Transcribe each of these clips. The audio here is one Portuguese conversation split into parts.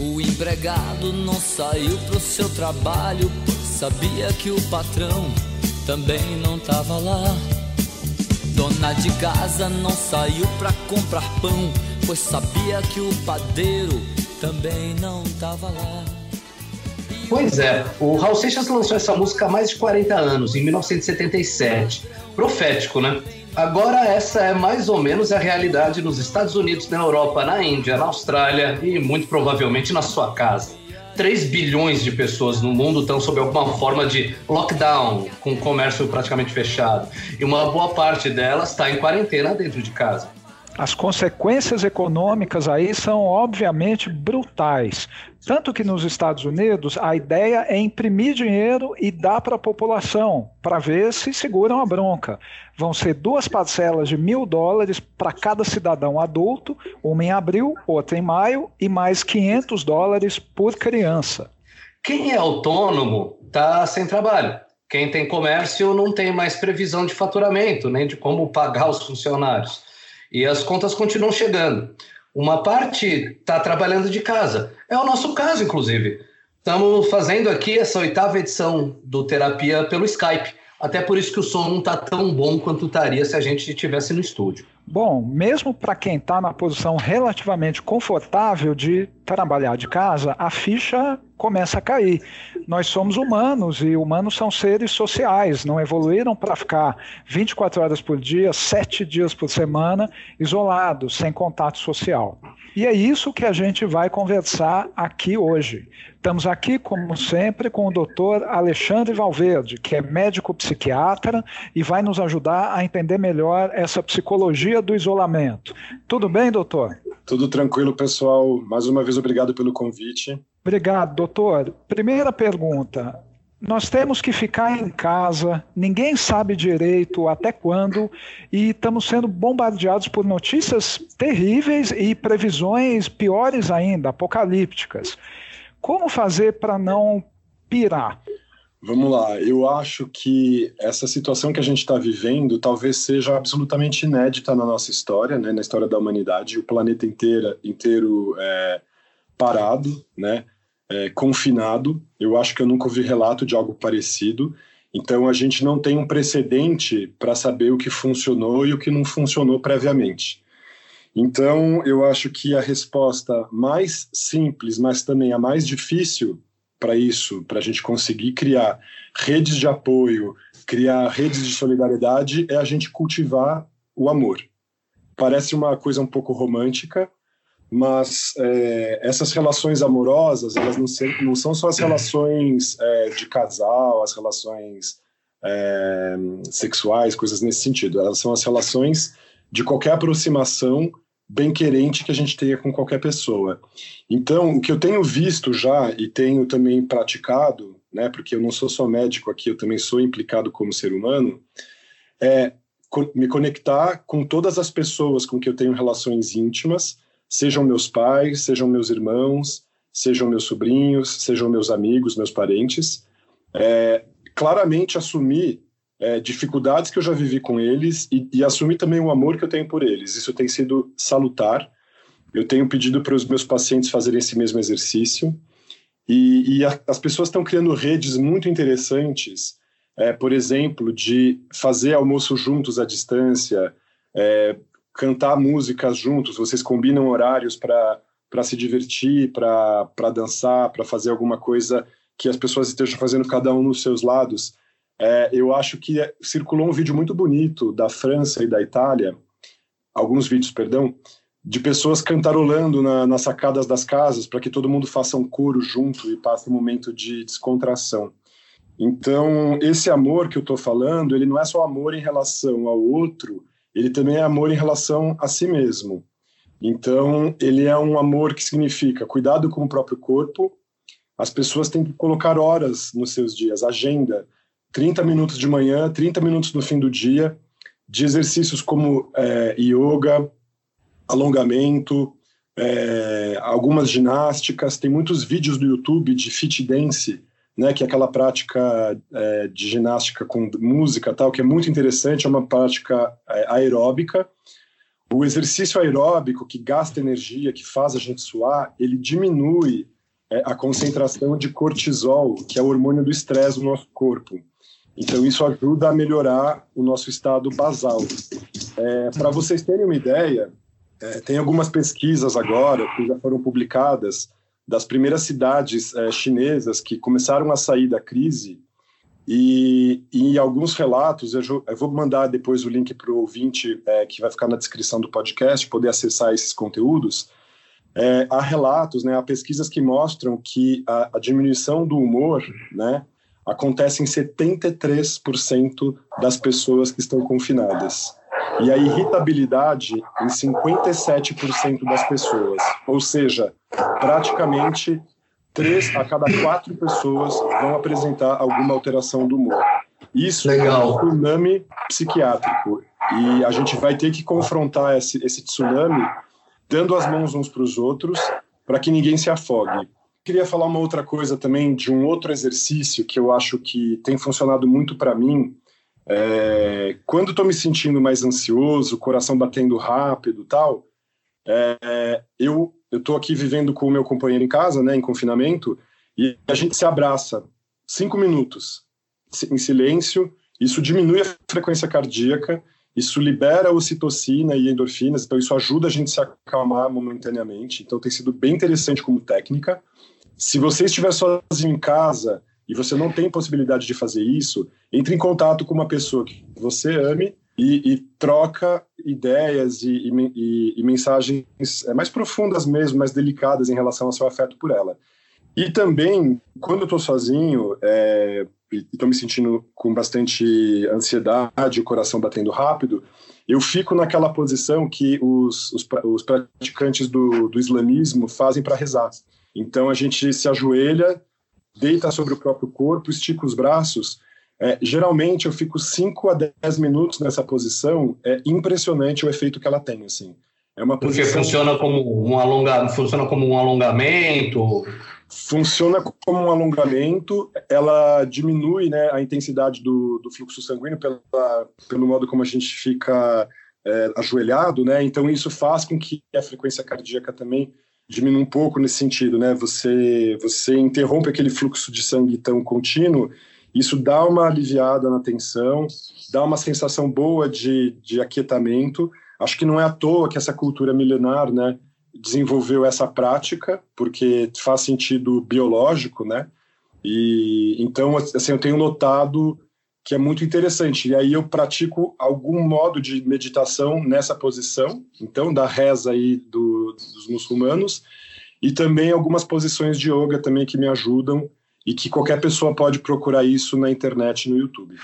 O empregado não saiu pro seu trabalho, sabia que o patrão também não tava lá. Dona de casa não saiu pra comprar pão, pois sabia que o padeiro também não tava lá. Pois é, o Raul Seixas lançou essa música há mais de 40 anos, em 1977. Profético, né? Agora, essa é mais ou menos a realidade nos Estados Unidos, na Europa, na Índia, na Austrália e muito provavelmente na sua casa. 3 bilhões de pessoas no mundo estão sob alguma forma de lockdown, com o comércio praticamente fechado. E uma boa parte delas está em quarentena dentro de casa. As consequências econômicas aí são obviamente brutais. Tanto que nos Estados Unidos a ideia é imprimir dinheiro e dar para a população, para ver se seguram a bronca. Vão ser duas parcelas de mil dólares para cada cidadão adulto, uma em abril, outra em maio, e mais 500 dólares por criança. Quem é autônomo está sem trabalho. Quem tem comércio não tem mais previsão de faturamento, nem de como pagar os funcionários. E as contas continuam chegando. Uma parte está trabalhando de casa. É o nosso caso, inclusive. Estamos fazendo aqui essa oitava edição do Terapia pelo Skype. Até por isso que o som não está tão bom quanto estaria se a gente estivesse no estúdio. Bom, mesmo para quem está na posição relativamente confortável de trabalhar de casa, a ficha começa a cair. Nós somos humanos e humanos são seres sociais, não evoluíram para ficar 24 horas por dia, 7 dias por semana, isolados, sem contato social. E é isso que a gente vai conversar aqui hoje. Estamos aqui, como sempre, com o doutor Alexandre Valverde, que é médico psiquiatra e vai nos ajudar a entender melhor essa psicologia do isolamento. Tudo bem, doutor? Tudo tranquilo, pessoal. Mais uma vez, obrigado pelo convite. Obrigado, doutor. Primeira pergunta. Nós temos que ficar em casa, ninguém sabe direito até quando, e estamos sendo bombardeados por notícias terríveis e previsões piores ainda, apocalípticas. Como fazer para não pirar? Vamos lá, eu acho que essa situação que a gente está vivendo talvez seja absolutamente inédita na nossa história, né, na história da humanidade, o planeta inteira, inteiro é, parado, né, é, confinado. Eu acho que eu nunca ouvi relato de algo parecido. Então a gente não tem um precedente para saber o que funcionou e o que não funcionou previamente. Então eu acho que a resposta mais simples, mas também a mais difícil para isso, para a gente conseguir criar redes de apoio, criar redes de solidariedade, é a gente cultivar o amor. Parece uma coisa um pouco romântica, mas é, essas relações amorosas elas não, não, são só as relações é, de casal, as relações é, sexuais, coisas nesse sentido. Elas são as relações de qualquer aproximação bem querente que a gente tenha com qualquer pessoa. Então, o que eu tenho visto já e tenho também praticado, né, porque eu não sou só médico aqui, eu também sou implicado como ser humano, é me conectar com todas as pessoas com que eu tenho relações íntimas sejam meus pais, sejam meus irmãos, sejam meus sobrinhos, sejam meus amigos, meus parentes, é, claramente assumir é, dificuldades que eu já vivi com eles e, e, assumir também o amor que eu tenho por eles. Isso tem sido salutar. Eu tenho pedido para os meus pacientes fazerem esse mesmo exercício e, e a, as pessoas estão criando redes muito interessantes, é, por exemplo, de fazer almoço juntos à distância, é, cantar músicas juntos, vocês combinam horários para se divertir, para dançar, para fazer alguma coisa que as pessoas estejam fazendo cada um nos seus lados. É, eu acho que circulou um vídeo muito bonito da França e da Itália, alguns vídeos, perdão, de pessoas cantarolando na, nas sacadas das casas para que todo mundo faça um coro junto e passe um momento de descontração. Então, esse amor que eu estou falando, ele não é só amor em relação ao outro, ele também é amor em relação a si mesmo. Então, ele é um amor que significa cuidado com o próprio corpo. As pessoas têm que colocar horas nos seus dias, agenda, 30 minutos de manhã, 30 minutos no fim do dia, de exercícios como é, yoga, alongamento, é, algumas ginásticas. Tem muitos vídeos no YouTube de fit dance né, que é aquela prática é, de ginástica com música tal, que é muito interessante, é uma prática é, aeróbica, o exercício aeróbico que gasta energia, que faz a gente suar, ele diminui é, a concentração de cortisol, que é o hormônio do estresse no nosso corpo. Então, isso ajuda a melhorar o nosso estado basal. É, Para vocês terem uma ideia, é, tem algumas pesquisas agora que já foram publicadas das primeiras cidades é, chinesas que começaram a sair da crise e, em alguns relatos, eu, eu, vou mandar depois o link para o ouvinte é, que vai ficar na descrição do podcast, poder acessar esses conteúdos. É, há relatos, né, há pesquisas que mostram que a, a diminuição do humor né, acontece em 73% das pessoas que estão confinadas e a irritabilidade em 57% das pessoas. Ou seja, praticamente três a cada quatro pessoas vão apresentar alguma alteração do humor. Isso Legal. é um tsunami psiquiátrico. E a gente vai ter que confrontar esse, esse tsunami dando as mãos uns para os outros para que ninguém se afogue. Queria falar uma outra coisa também de um outro exercício que eu acho que tem funcionado muito para mim, é, quando estou me sentindo mais ansioso, coração batendo rápido tal, é, eu estou aqui vivendo com o meu companheiro em casa, né, em confinamento, e a gente se abraça cinco minutos em silêncio. Isso diminui a frequência cardíaca, isso libera ocitocina e endorfinas, então isso ajuda a gente a se acalmar momentaneamente. Então tem sido bem interessante como técnica. Se você estiver sozinho em casa e você não tem possibilidade de fazer isso, entre em contato com uma pessoa que você ame e, e troca ideias e, e, e, mensagens é, mais profundas mesmo, mais delicadas em relação ao seu afeto por ela. E também, quando eu estou sozinho é, e estou me sentindo com bastante ansiedade, o coração batendo rápido, eu fico naquela posição que os, os, os praticantes do, do islamismo fazem para rezar. Então a gente se ajoelha deita sobre o próprio corpo, estica os braços. É, geralmente eu fico 5 a 10 minutos nessa posição, é impressionante o efeito que ela tem, assim. É uma Porque posição... funciona como um alonga... funciona como um alongamento. Funciona como um alongamento, ela diminui né, a intensidade do, do fluxo sanguíneo pela, pelo modo como a gente fica é, ajoelhado, né? Então isso faz com que a frequência cardíaca também diminui um pouco nesse sentido, né? Você você interrompe aquele fluxo de sangue tão contínuo, isso dá uma aliviada na tensão, dá uma sensação boa de, de aquietamento. Acho que não é à toa que essa cultura milenar, né, desenvolveu essa prática, porque faz sentido biológico, né? E então assim eu tenho notado que é muito interessante. E aí eu pratico algum modo de meditação nessa posição, então da reza aí do, dos muçulmanos, e também algumas posições de yoga também que me ajudam e que qualquer pessoa pode procurar isso na internet, no YouTube.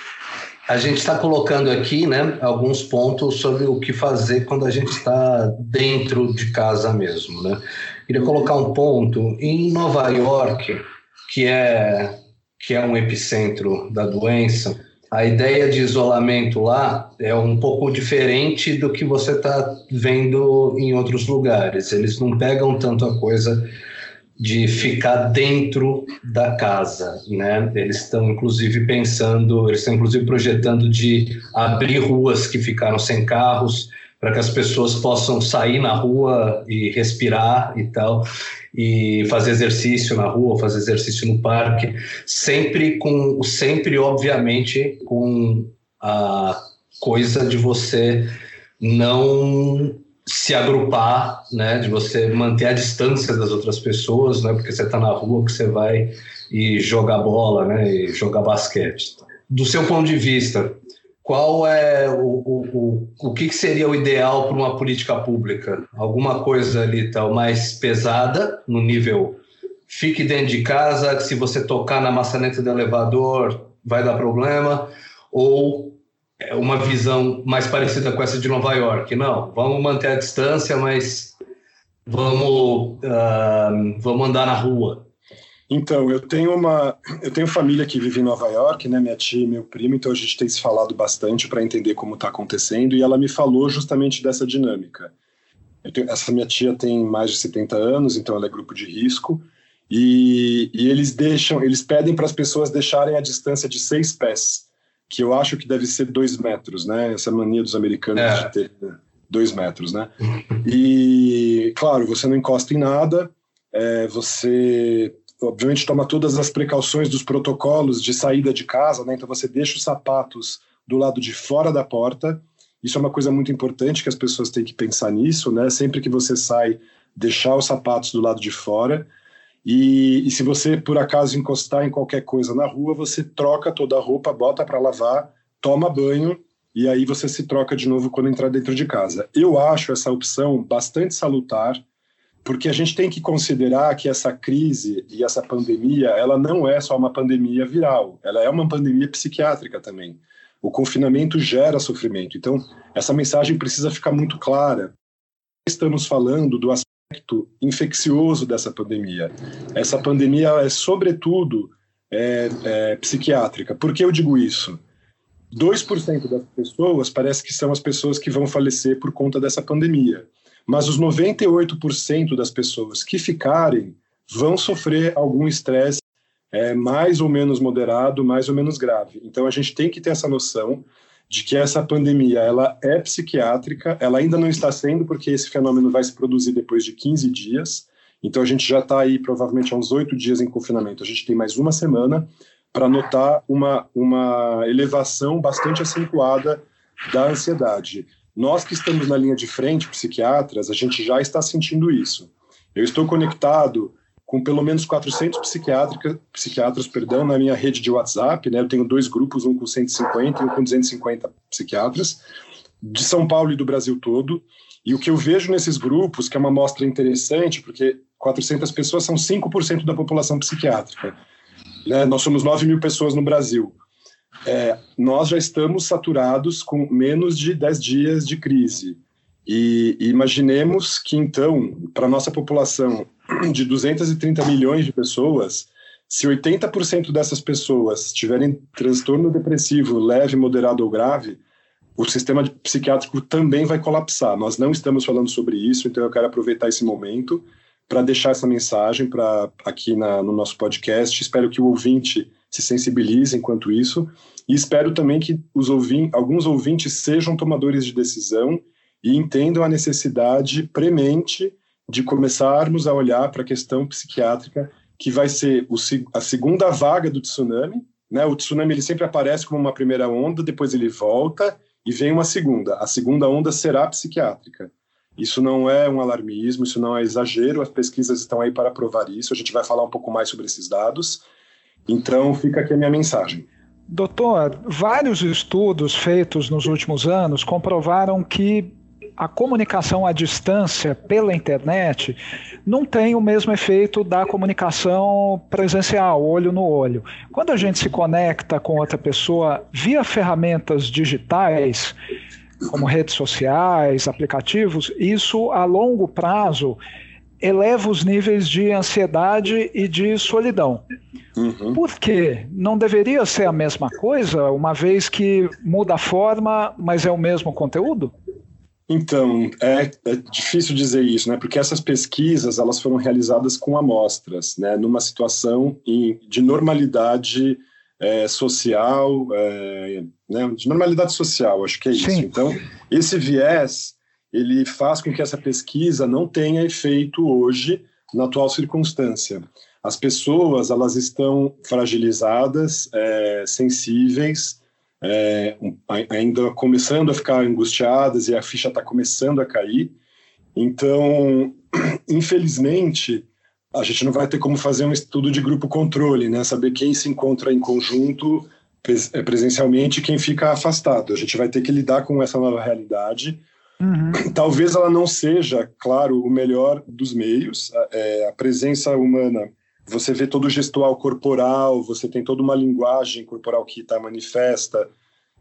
A gente está colocando aqui, né, alguns pontos sobre o que fazer quando a gente está dentro de casa mesmo, né? Queria colocar um ponto em Nova York, que é que é um epicentro da doença a ideia de isolamento lá é um pouco diferente do que você está vendo em outros lugares. Eles não pegam tanto a coisa de ficar dentro da casa, né? Eles estão inclusive pensando, eles estão inclusive projetando de abrir ruas que ficaram sem carros para que as pessoas possam sair na rua e respirar e tal e fazer exercício na rua, fazer exercício no parque, sempre com, sempre obviamente com a coisa de você não se agrupar, né, de você manter a distância das outras pessoas, né, porque você está na rua que você vai e jogar bola, né, e jogar basquete. Do seu ponto de vista, qual é o, o, o, o que, seria o ideal para uma política pública? Alguma coisa ali tal mais pesada, no nível fique dentro de casa, que se você tocar na maçaneta do elevador vai dar problema, ou é uma visão mais parecida com essa de Nova York? Não, vamos manter a distância, mas vamos, uh, vamos andar na rua. Então, eu tenho uma, eu tenho família que vive em Nova York, né, minha tia e meu primo, então a gente tem se falado bastante para entender como está acontecendo, e ela me falou justamente dessa dinâmica. Tenho, essa minha tia tem mais de 70 anos, então ela é grupo de risco, e, e eles deixam, eles pedem para as pessoas deixarem a distância de seis pés, que eu acho que deve ser dois metros, né, essa mania dos americanos é. de ter dois metros, né? E, claro, você não encosta em nada, é, você obviamente toma todas as precauções dos protocolos de saída de casa, né? Então você deixa os sapatos do lado de fora da porta. Isso é uma coisa muito importante que as pessoas têm que pensar nisso, né? Sempre que você sai, deixar os sapatos do lado de fora. E, e se você por acaso encostar em qualquer coisa na rua, você troca toda a roupa, bota para lavar, toma banho e aí você se troca de novo quando entrar dentro de casa. Eu acho essa opção bastante salutar, porque a gente tem que considerar que essa crise e essa pandemia, ela não é só uma pandemia viral, ela é uma pandemia psiquiátrica também. O confinamento gera sofrimento. Então, essa mensagem precisa ficar muito clara. Estamos falando do aspecto infeccioso dessa pandemia. Essa pandemia é, sobretudo, é, é, psiquiátrica. Por que eu digo isso? 2% das pessoas parece que são as pessoas que vão falecer por conta dessa pandemia. Mas os 98% das pessoas que ficarem vão sofrer algum estresse é, mais ou menos moderado, mais ou menos grave. Então a gente tem que ter essa noção de que essa pandemia ela é psiquiátrica, ela ainda não está sendo porque esse fenômeno vai se produzir depois de 15 dias. Então a gente já está aí provavelmente há uns oito dias em confinamento. A gente tem mais uma semana para notar uma, uma elevação bastante acentuada da ansiedade. Nós que estamos na linha de frente, psiquiatras, a gente já está sentindo isso. Eu estou conectado com pelo menos 400 psiquiatras perdão, na minha rede de WhatsApp. Né? Eu tenho dois grupos, um com 150 e um com 250 psiquiatras, de São Paulo e do Brasil todo. E o que eu vejo nesses grupos, que é uma amostra interessante, porque 400 pessoas são 5% da população psiquiátrica. Né? Nós somos 9 mil pessoas no Brasil. É, nós já estamos saturados com menos de 10 dias de crise. E, imaginemos que, então, para nossa população de 230 milhões de pessoas, se 80% dessas pessoas tiverem transtorno depressivo leve, moderado ou grave, o sistema psiquiátrico também vai colapsar. Nós não estamos falando sobre isso, então eu quero aproveitar esse momento para deixar essa mensagem para aqui na, no nosso podcast. Espero que o ouvinte se sensibilize enquanto isso e espero também que ouvin alguns ouvintes sejam tomadores de decisão e entendam a necessidade premente de começarmos a olhar para a questão psiquiátrica, que vai ser o, a segunda vaga do tsunami. Né? O tsunami ele sempre aparece como uma primeira onda, depois ele volta e vem uma segunda. A segunda onda será psiquiátrica. Isso não é um alarmismo, isso não é exagero, as pesquisas estão aí para provar isso. A gente vai falar um pouco mais sobre esses dados. Então, fica aqui a minha mensagem. Doutor, vários estudos feitos nos últimos anos comprovaram que a comunicação à distância pela internet não tem o mesmo efeito da comunicação presencial, olho no olho. Quando a gente se conecta com outra pessoa via ferramentas digitais, como redes sociais, aplicativos, isso a longo prazo eleva os níveis de ansiedade e de solidão. Uhum. Por quê? Não deveria ser a mesma coisa, uma vez que muda a forma, mas é o mesmo conteúdo? Então, é, é, difícil dizer isso, né? Porque essas pesquisas elas foram realizadas com amostras, né? Numa situação em, de normalidade é, social, é, né? de normalidade social, acho que é isso. Sim. Então, esse viés ele faz com que essa pesquisa não tenha efeito hoje na atual circunstância. As pessoas elas estão fragilizadas, é, sensíveis é, ainda começando a ficar angustiadas e a ficha está começando a cair. Então, infelizmente, a gente não vai ter como fazer um estudo de grupo controle, né? Saber quem se encontra em conjunto é, presencialmente e quem fica afastado. A gente vai ter que lidar com essa nova realidade. Uhum. Talvez ela não seja, claro, o melhor dos meios. É, a presença humana você vê todo o gestual corporal, você tem toda uma linguagem corporal que está manifesta.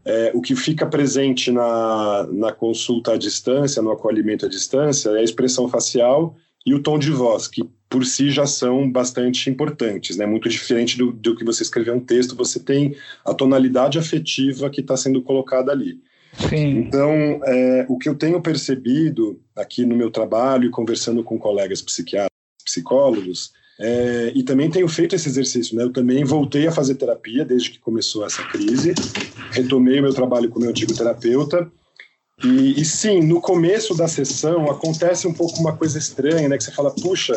É, o que fica presente na, na consulta à distância, no acolhimento à distância, é a expressão facial e o tom de voz, que por si já são bastante importantes, né? Muito diferente do, do que você escrever um texto, você tem a tonalidade afetiva que está sendo colocada ali. Sim. Então, é, o que eu tenho percebido aqui no meu trabalho e conversando com colegas psiquiatras, psicólogos, é, e também tenho feito esse exercício, né? Eu também voltei a fazer terapia desde que começou essa crise, retomei meu trabalho com meu antigo terapeuta E, e, sim, no começo da sessão acontece um pouco uma coisa estranha, né? Que você fala, puxa,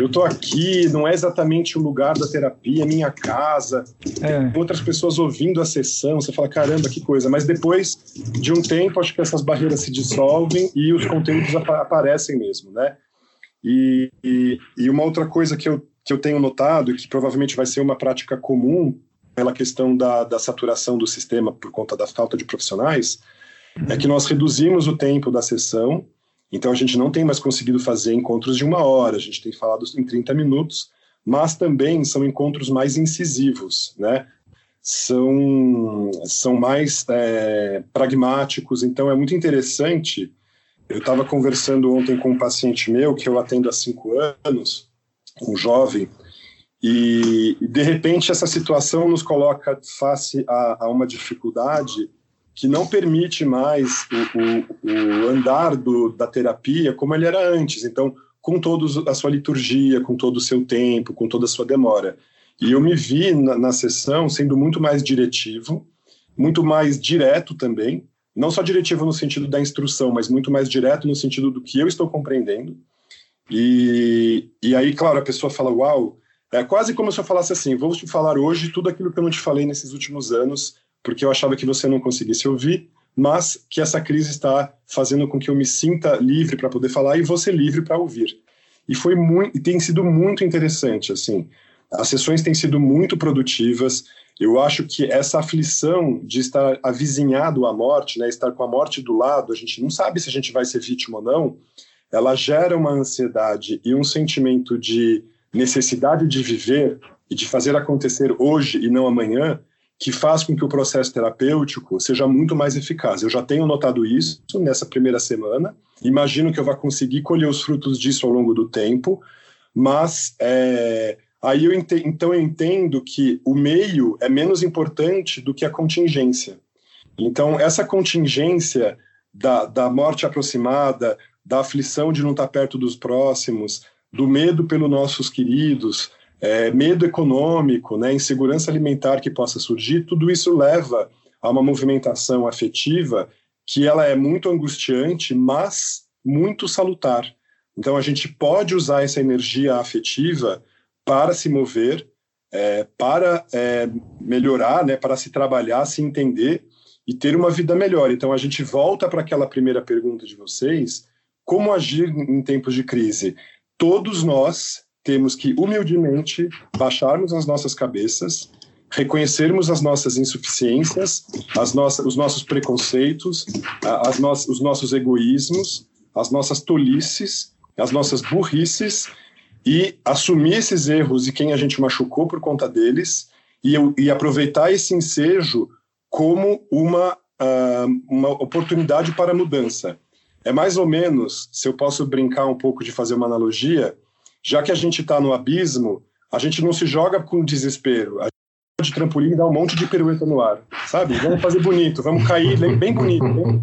eu tô aqui, não é exatamente o lugar da terapia, é minha casa, é. outras pessoas ouvindo a sessão, você fala, caramba, que coisa. Mas depois de um tempo, acho que essas barreiras se dissolvem e os conteúdos ap aparecem mesmo, né? E, e, e uma outra coisa que eu, que eu tenho notado, e que provavelmente vai ser uma prática comum pela questão da, da saturação do sistema por conta da falta de profissionais, é que nós reduzimos o tempo da sessão, então a gente não tem mais conseguido fazer encontros de uma hora, a gente tem falado em 30 minutos, mas também são encontros mais incisivos, né? São, são mais é, pragmáticos, então é muito interessante. Eu estava conversando ontem com um paciente meu, que eu atendo há cinco anos, um jovem, e de repente essa situação nos coloca face a, a uma dificuldade que não permite mais o, o, o andar do, da terapia como ele era antes. Então, com toda a sua liturgia, com todo o seu tempo, com toda a sua demora. E eu me vi na, na sessão sendo muito mais diretivo, muito mais direto também, não só diretivo no sentido da instrução, mas muito mais direto no sentido do que eu estou compreendendo. E, e aí, claro, a pessoa fala: Uau, é quase como se eu falasse assim: vou te falar hoje tudo aquilo que eu não te falei nesses últimos anos, porque eu achava que você não conseguisse ouvir, mas que essa crise está fazendo com que eu me sinta livre para poder falar e você livre para ouvir. E foi muito, e tem sido muito interessante, assim. As sessões têm sido muito produtivas. Eu acho que essa aflição de estar avizinhado à morte, né, estar com a morte do lado, a gente não sabe se a gente vai ser vítima ou não, ela gera uma ansiedade e um sentimento de necessidade de viver e de fazer acontecer hoje e não amanhã, que faz com que o processo terapêutico seja muito mais eficaz. Eu já tenho notado isso nessa primeira semana, imagino que eu vá conseguir colher os frutos disso ao longo do tempo, mas é, aí eu ent então eu entendo que o meio é menos importante do que a contingência. Então, essa contingência da, da morte aproximada, da aflição de não estar perto dos próximos, do medo pelos nossos queridos, é, medo econômico, né, insegurança alimentar que possa surgir, tudo isso leva a uma movimentação afetiva que ela é muito angustiante, mas muito salutar. Então a gente pode usar essa energia afetiva para se mover, é, para é, melhorar, né, para se trabalhar, se entender e ter uma vida melhor. Então a gente volta para aquela primeira pergunta de vocês: como agir em tempos de crise? Todos nós temos que humildemente baixarmos as nossas cabeças, reconhecermos as nossas insuficiências, as nossas, os nossos preconceitos, as no, os nossos egoísmos, as nossas tolices, as nossas burrices e assumir esses erros e quem a gente machucou por conta deles e, e aproveitar esse ensejo como uma, uh, uma oportunidade para mudança. É mais ou menos, se eu posso brincar um pouco de fazer uma analogia, já que a gente está no abismo, a gente não se joga com desespero. A gente de trampolim e dá um monte de pirueta no ar, sabe? Vamos fazer bonito, vamos cair bem bonito. Bem...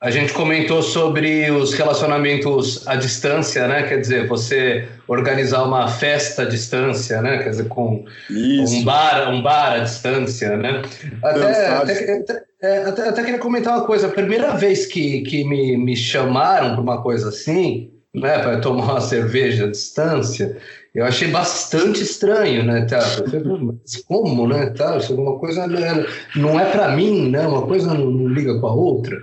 A gente comentou sobre os relacionamentos à distância, né? Quer dizer, você organizar uma festa à distância, né? Quer dizer, com Isso. um bar, um bar à distância, né? Até, até, até, é, até, até, queria comentar uma coisa. A primeira vez que, que me, me chamaram para uma coisa assim, né, para tomar uma cerveja à distância, eu achei bastante estranho, né, tá? como, né, tá? Isso é uma coisa né, não é para mim, né? Uma coisa não, não, liga com a outra.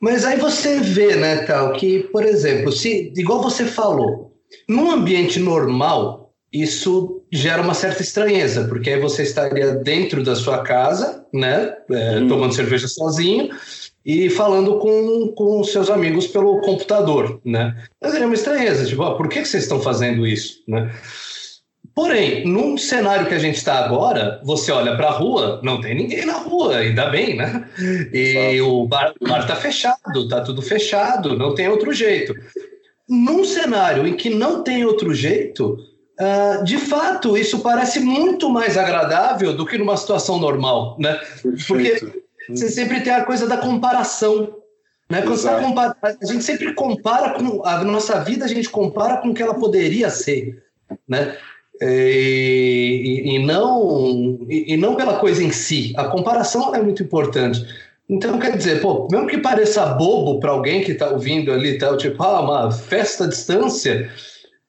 Mas aí você vê, né, tal, que, por exemplo, se igual você falou, num ambiente normal, isso gera uma certa estranheza, porque aí você estaria dentro da sua casa, né, é, hum. tomando cerveja sozinho, e falando com, com seus amigos pelo computador, né? Mas é uma estranheza, tipo, por que, que vocês estão fazendo isso, né? Porém, num cenário que a gente está agora, você olha para a rua, não tem ninguém na rua, ainda bem, né? E o bar, o bar tá fechado, tá tudo fechado, não tem outro jeito. Num cenário em que não tem outro jeito, uh, de fato, isso parece muito mais agradável do que numa situação normal, né? Perfeito. Porque você sempre tem a coisa da comparação. Né? Quando você tá compara, a gente sempre compara com a nossa vida, a gente compara com o que ela poderia ser. Né? E, e, e não, e, e, não pela coisa em si. A comparação é muito importante. Então, quer dizer, pô, mesmo que pareça bobo para alguém que está ouvindo ali, tal, tipo, ah, uma festa à distância,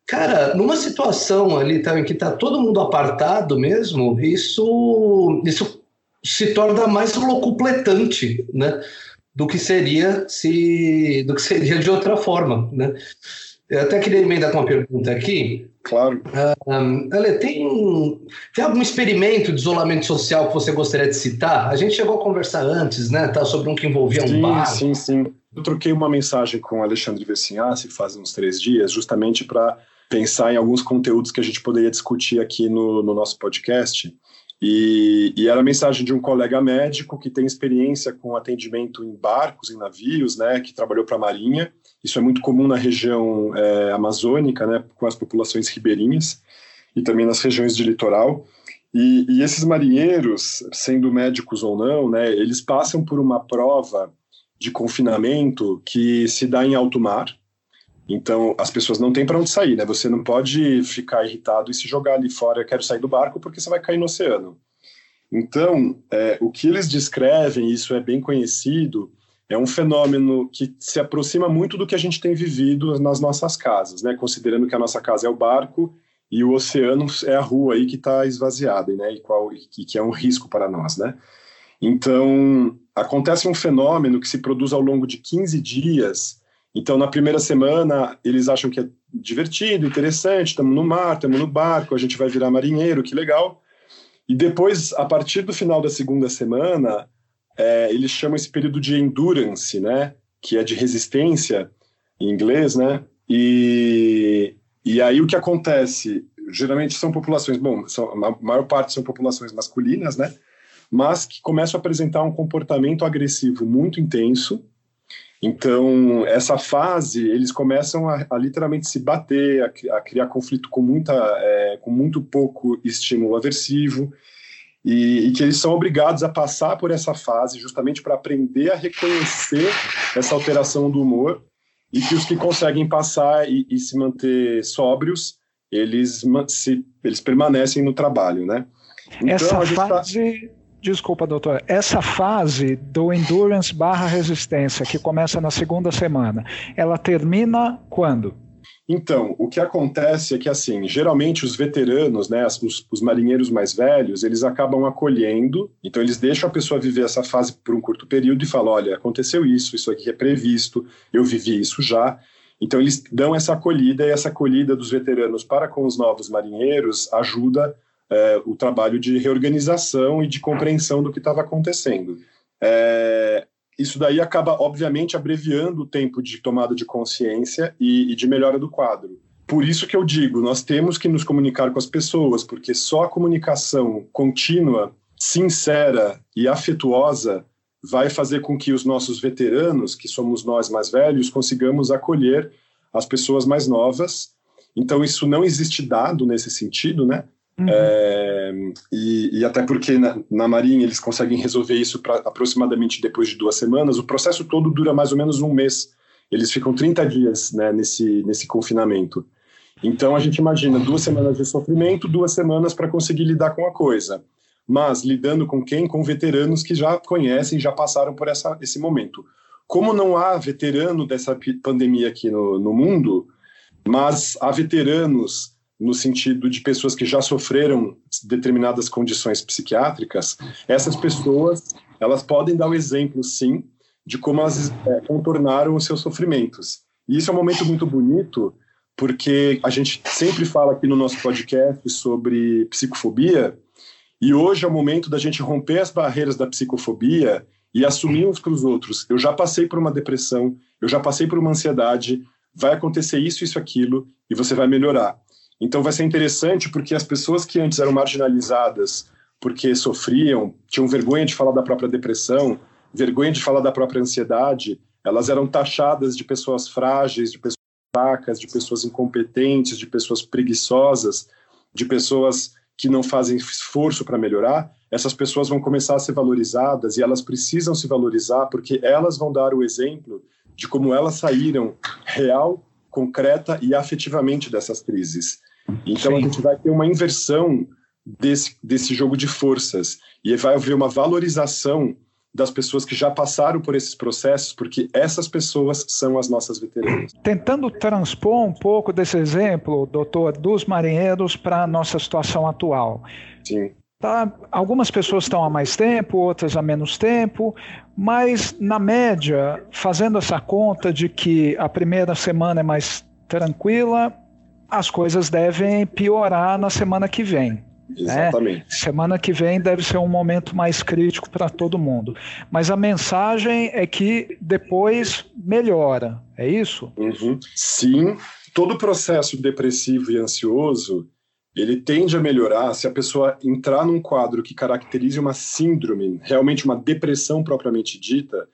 cara, numa situação ali tal, em que está todo mundo apartado mesmo, isso, isso se torna mais locupletante, né? Do que seria se, do que seria de outra forma, né? Eu até queria emendar com uma pergunta aqui. Claro. Um, Ale, tem, tem algum experimento de isolamento social que você gostaria de citar? A gente chegou a conversar antes, né? Tá, sobre um que envolvia sim, um bar. Sim, sim. Eu troquei uma mensagem com o Alexandre Vessinhassi faz uns três dias, justamente para pensar em alguns conteúdos que a gente poderia discutir aqui no, no nosso podcast. E, e, era a mensagem de um colega médico que tem experiência com atendimento em barcos, em navios, né, que trabalhou para a Marinha. Isso é muito comum na região é, amazônica, né, com as populações ribeirinhas e também nas regiões de litoral. E, e esses marinheiros, sendo médicos ou não, né, eles passam por uma prova de confinamento que se dá em alto mar. Então, as pessoas não têm para onde sair, né? Você não pode ficar irritado e se jogar ali fora, eu quero sair do barco, porque você vai cair no oceano. Então, é, o que eles descrevem, isso é bem conhecido, é um fenômeno que se aproxima muito do que a gente tem vivido nas nossas casas, né? Considerando que a nossa casa é o barco e o oceano é a rua aí que está esvaziada, né? E, qual, e que é um risco para nós, né? Então, acontece um fenômeno que se produz ao longo de 15 dias então, na primeira semana, eles acham que é divertido, interessante, estamos no mar, estamos no barco, a gente vai virar marinheiro, que legal. E depois, a partir do final da segunda semana, é, eles chamam esse período de endurance, né? Que é de resistência, em inglês, né? E, e aí o que acontece? Geralmente são populações, bom, são, a maior parte são populações masculinas, né? Mas que começam a apresentar um comportamento agressivo muito intenso, então, essa fase, eles começam a, a literalmente se bater, a, a, criar conflito com, muita, é, com muito pouco estímulo aversivo, e, e, que eles são obrigados a passar por essa fase justamente para aprender a reconhecer essa alteração do humor, e que os que conseguem passar e, e se manter sóbrios, eles, se, eles permanecem no trabalho, né? Então, essa tá fase... Tá Desculpa, doutor. Essa fase do endurance barra resistência, que começa na segunda semana, ela termina quando? Então, o que acontece é que, assim, geralmente os veteranos, né, os, os, marinheiros mais velhos, eles acabam acolhendo, então eles deixam a pessoa viver essa fase por um curto período e falam, olha, aconteceu isso, isso aqui é previsto, eu vivi isso já. Então eles dão essa acolhida e essa acolhida dos veteranos para com os novos marinheiros ajuda é, o trabalho de reorganização e de compreensão do que estava acontecendo. É, isso daí acaba, obviamente, abreviando o tempo de tomada de consciência e, e de melhora do quadro. Por isso que eu digo, nós temos que nos comunicar com as pessoas, porque só a comunicação contínua, sincera e afetuosa vai fazer com que os nossos veteranos, que somos nós mais velhos, consigamos acolher as pessoas mais novas. Então, isso não existe dado nesse sentido, né? Uhum. É, e, e, até porque na, na, Marinha eles conseguem resolver isso pra, aproximadamente depois de duas semanas. O processo todo dura mais ou menos um mês. Eles ficam 30 dias né, nesse, nesse confinamento. Então a gente imagina duas semanas de sofrimento, duas semanas para conseguir lidar com a coisa. Mas lidando com quem? Com veteranos que já conhecem, já passaram por essa, esse momento. Como não há veterano dessa pandemia aqui no, no mundo, mas há veteranos no sentido de pessoas que já sofreram determinadas condições psiquiátricas, essas pessoas elas podem dar o um exemplo, sim, de como elas é, contornaram os seus sofrimentos. E isso é um momento muito bonito, porque a gente sempre fala aqui no nosso podcast sobre psicofobia, e hoje é o momento da gente romper as barreiras da psicofobia e assumir uns para os outros. Eu já passei por uma depressão, eu já passei por uma ansiedade, vai acontecer isso, isso, aquilo, e você vai melhorar. Então vai ser interessante porque as pessoas que antes eram marginalizadas porque sofriam, tinham vergonha de falar da própria depressão, vergonha de falar da própria ansiedade, elas eram taxadas de pessoas frágeis, de pessoas fracas, de pessoas incompetentes, de pessoas preguiçosas, de pessoas que não fazem esforço para melhorar, essas pessoas vão começar a ser valorizadas e elas precisam se valorizar porque elas vão dar o exemplo de como elas saíram real, concreta e afetivamente dessas crises. Então Sim. a gente vai ter uma inversão desse, desse jogo de forças e vai haver uma valorização das pessoas que já passaram por esses processos, porque essas pessoas são as nossas veteranas. Tentando transpor um pouco desse exemplo, doutor, dos marinheiros para a nossa situação atual. Sim. Tá, algumas pessoas estão há mais tempo, outras há menos tempo, mas na média, fazendo essa conta de que a primeira semana é mais tranquila, as coisas devem piorar na semana que vem. Né? Exatamente. Né? Semana que vem deve ser um momento mais crítico para todo mundo. Mas a mensagem é que depois melhora, é isso? Uhum. Sim, todo processo depressivo e ansioso ele tende a melhorar se a pessoa entrar num quadro que caracterize uma síndrome, realmente uma depressão propriamente dita.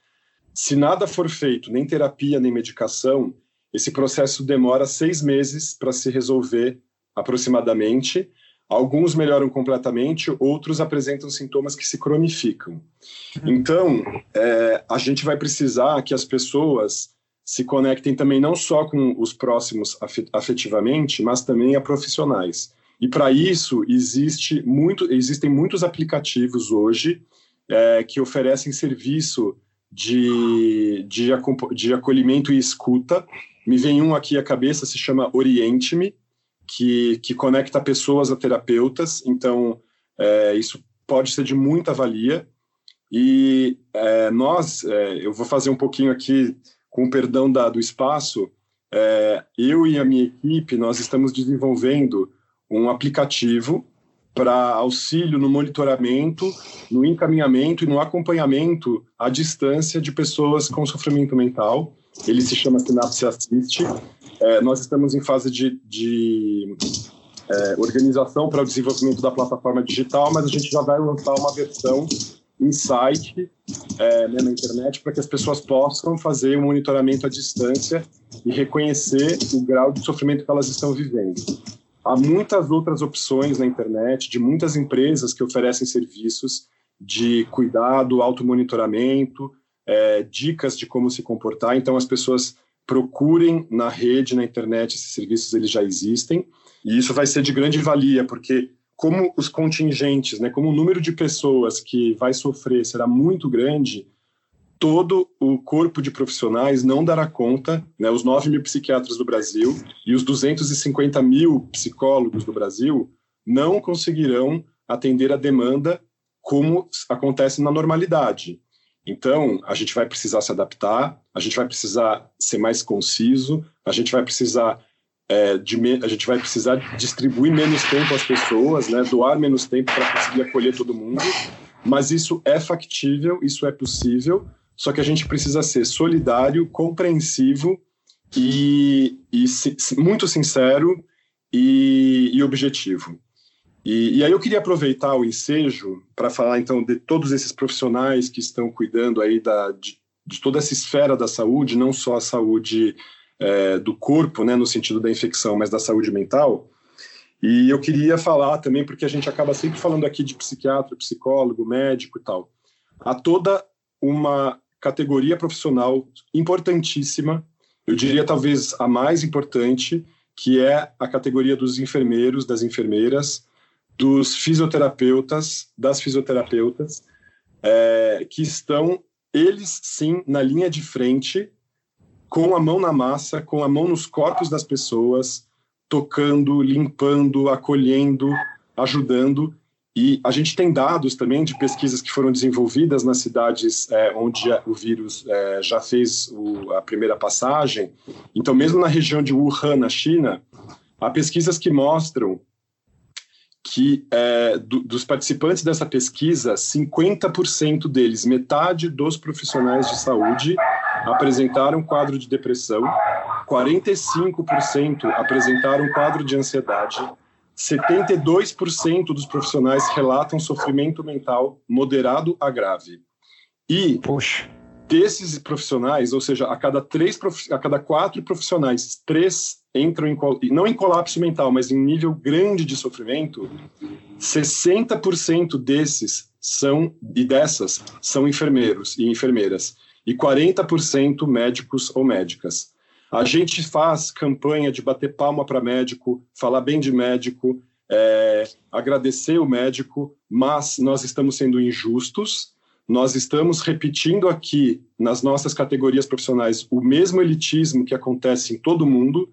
Se nada for feito, nem terapia, nem medicação, esse processo demora seis meses para se resolver aproximadamente. Alguns melhoram completamente, outros apresentam sintomas que se cronificam. Então, é, a gente vai precisar que as pessoas se conectem também não só com os próximos afetivamente, mas também a profissionais. E para isso existe muito, existem muitos aplicativos hoje é, que oferecem serviço de, de, de acolhimento e escuta. Me vem um aqui à cabeça, se chama Oriente-me, que, que conecta pessoas a terapeutas. Então, é, isso pode ser de muita valia. E é, nós, é, eu vou fazer um pouquinho aqui, com o perdão da, do espaço, é, eu e a minha equipe, nós estamos desenvolvendo um aplicativo para auxílio no monitoramento, no encaminhamento e no acompanhamento à distância de pessoas com sofrimento mental. Ele se chama Sinapse Assist. É, nós estamos em fase de, de é, organização para o desenvolvimento da plataforma digital, mas a gente já vai lançar uma versão em site, é, né, na internet, para que as pessoas possam fazer um monitoramento à distância e reconhecer o grau de sofrimento que elas estão vivendo. Há muitas outras opções na internet, de muitas empresas que oferecem serviços de cuidado, automonitoramento, é, dicas de como se comportar. Então, as pessoas procurem na rede, na internet, esses serviços eles já existem. E isso vai ser de grande valia, porque como os contingentes, né, como o número de pessoas que vai sofrer será muito grande, todo o corpo de profissionais não dará conta, né, os 9 mil psiquiatras do Brasil e os 250 mil psicólogos do Brasil não conseguirão atender a demanda como acontece na normalidade. Então, a gente vai precisar se adaptar, a gente vai precisar ser mais conciso, a gente vai precisar é, de a gente vai precisar distribuir menos tempo às pessoas, né, doar menos tempo para conseguir acolher todo mundo. Mas isso é factível, isso é possível só que a gente precisa ser solidário, compreensivo e, e muito sincero e, e objetivo. E, e, aí eu queria aproveitar o ensejo para falar então de todos esses profissionais que estão cuidando aí da, de, de toda essa esfera da saúde, não só a saúde é, do corpo, né, no sentido da infecção, mas da saúde mental. E eu queria falar também, porque a gente acaba sempre falando aqui de psiquiatra, psicólogo, médico e tal. Há toda uma categoria profissional importantíssima, eu diria talvez a mais importante, que é a categoria dos enfermeiros, das enfermeiras, dos fisioterapeutas, das fisioterapeutas, é, que estão, eles sim, na linha de frente, com a mão na massa, com a mão nos corpos das pessoas, tocando, limpando, acolhendo, ajudando, e a gente tem dados também de pesquisas que foram desenvolvidas nas cidades é, onde o vírus é, já fez o, a primeira passagem. Então, mesmo na região de Wuhan, na China, há pesquisas que mostram que é, do, dos participantes dessa pesquisa, 50% deles, metade dos profissionais de saúde, apresentaram quadro de depressão, 45% apresentaram quadro de ansiedade, 72% dos profissionais relatam sofrimento mental moderado a grave. E Poxa. Desses profissionais, ou seja, a cada três, a cada quatro profissionais, três entram em não em colapso mental, mas em nível grande de sofrimento. 60% desses são e dessas são enfermeiros e enfermeiras e 40% médicos ou médicas. A gente faz campanha de bater palma para médico, falar bem de médico, é, agradecer o médico, mas nós estamos sendo injustos, nós estamos repetindo aqui nas nossas categorias profissionais o mesmo elitismo que acontece em todo mundo.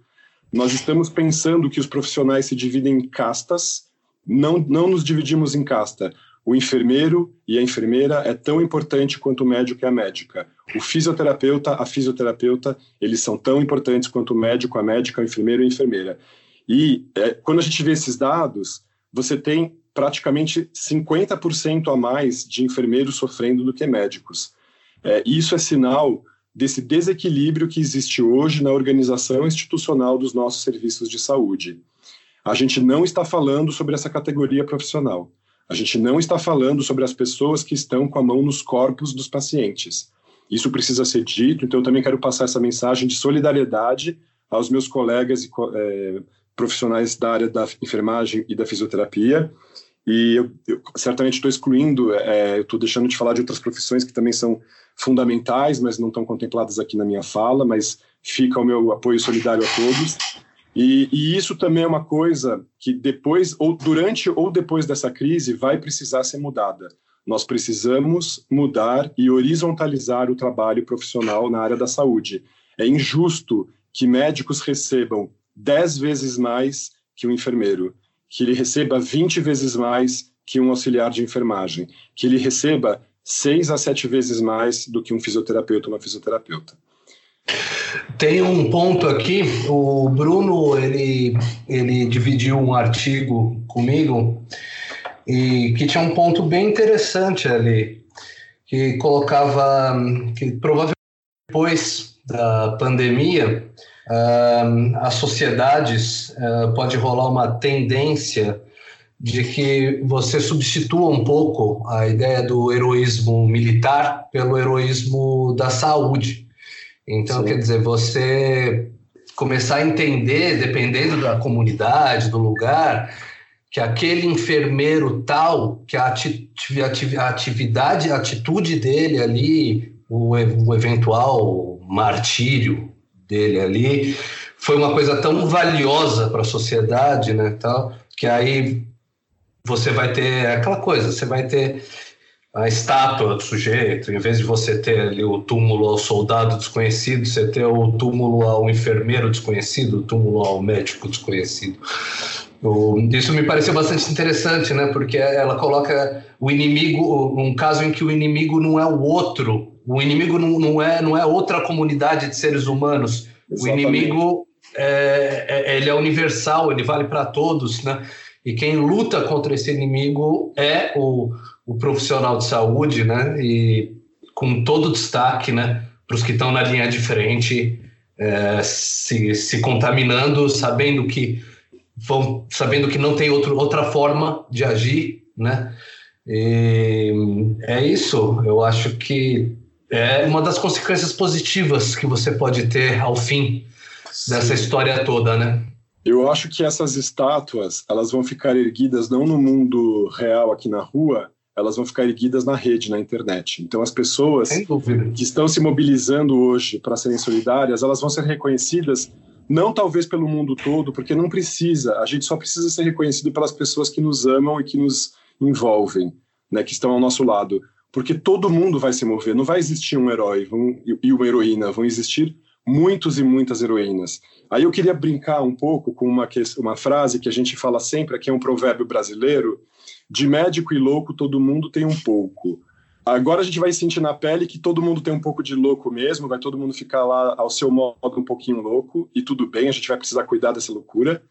Nós estamos pensando que os profissionais se dividem em castas, não, não nos dividimos em casta. O enfermeiro e a enfermeira é tão importante quanto o médico e a médica. O fisioterapeuta, a fisioterapeuta, eles são tão importantes quanto o médico, a médica, o enfermeiro e a enfermeira. E é, quando a gente vê esses dados, você tem praticamente 50% a mais de enfermeiros sofrendo do que médicos. É, isso é sinal desse desequilíbrio que existe hoje na organização institucional dos nossos serviços de saúde. A gente não está falando sobre essa categoria profissional. A gente não está falando sobre as pessoas que estão com a mão nos corpos dos pacientes. Isso precisa ser dito, então eu também quero passar essa mensagem de solidariedade aos meus colegas e é, profissionais da área da enfermagem e da fisioterapia. E eu, eu certamente estou excluindo, é, eu estou deixando de falar de outras profissões que também são fundamentais, mas não estão contempladas aqui na minha fala, mas fica o meu apoio solidário a todos. E, e, isso também é uma coisa que depois, ou durante ou depois dessa crise, vai precisar ser mudada. Nós precisamos mudar e horizontalizar o trabalho profissional na área da saúde. É injusto que médicos recebam 10 vezes mais que um enfermeiro, que ele receba 20 vezes mais que um auxiliar de enfermagem, que ele receba 6 a 7 vezes mais do que um fisioterapeuta ou uma fisioterapeuta. Tem um ponto aqui, o Bruno ele, ele dividiu um artigo comigo e que tinha um ponto bem interessante ali, que colocava que provavelmente depois da pandemia uh, as sociedades uh, pode rolar uma tendência de que você substitua um pouco a ideia do heroísmo militar pelo heroísmo da saúde. Então, Sim. quer dizer, você começar a entender, dependendo da comunidade, do lugar, que aquele enfermeiro tal, que a, atividade, a atitude dele ali, o, o eventual martírio dele ali, foi uma coisa tão valiosa para a sociedade, né, tal, que aí você vai ter aquela coisa, você vai ter a estátua do sujeito, em vez de você ter ali o túmulo ao soldado desconhecido, você ter o túmulo ao enfermeiro desconhecido, o túmulo ao médico desconhecido. O, isso me pareceu bastante interessante, né? Porque ela coloca o inimigo, um caso em que o inimigo não é o outro, o inimigo não, não é não é outra comunidade de seres humanos. Exatamente. O inimigo é, é, ele é universal, ele vale para todos, né? E quem luta contra esse inimigo é o, o profissional de saúde, né? E com todo destaque, né? Para os que estão na linha de frente, é, se, se contaminando, sabendo que vão, sabendo que não tem outro, outra forma de agir, né? E é isso. Eu acho que é uma das consequências positivas que você pode ter ao fim dessa história toda, né? Eu acho que essas estátuas, elas vão ficar erguidas não no mundo real aqui na rua, elas vão ficar erguidas na rede, na internet. Então as pessoas que estão se mobilizando hoje para serem solidárias, elas vão ser reconhecidas não talvez pelo mundo todo, porque não precisa, a gente só precisa ser reconhecido pelas pessoas que nos amam e que nos envolvem, né, que estão ao nosso lado, porque todo mundo vai se mover, não vai existir um herói e uma heroína, vão existir muitos e muitas heroínas. Aí eu queria brincar um pouco com uma, uma frase que a gente fala sempre, que é um provérbio brasileiro, de médico e louco todo mundo tem um pouco. Agora a gente vai sentir na pele que todo mundo tem um pouco de louco mesmo, vai todo mundo ficar lá ao seu modo um pouquinho louco, e tudo bem, a gente vai precisar cuidar dessa loucura,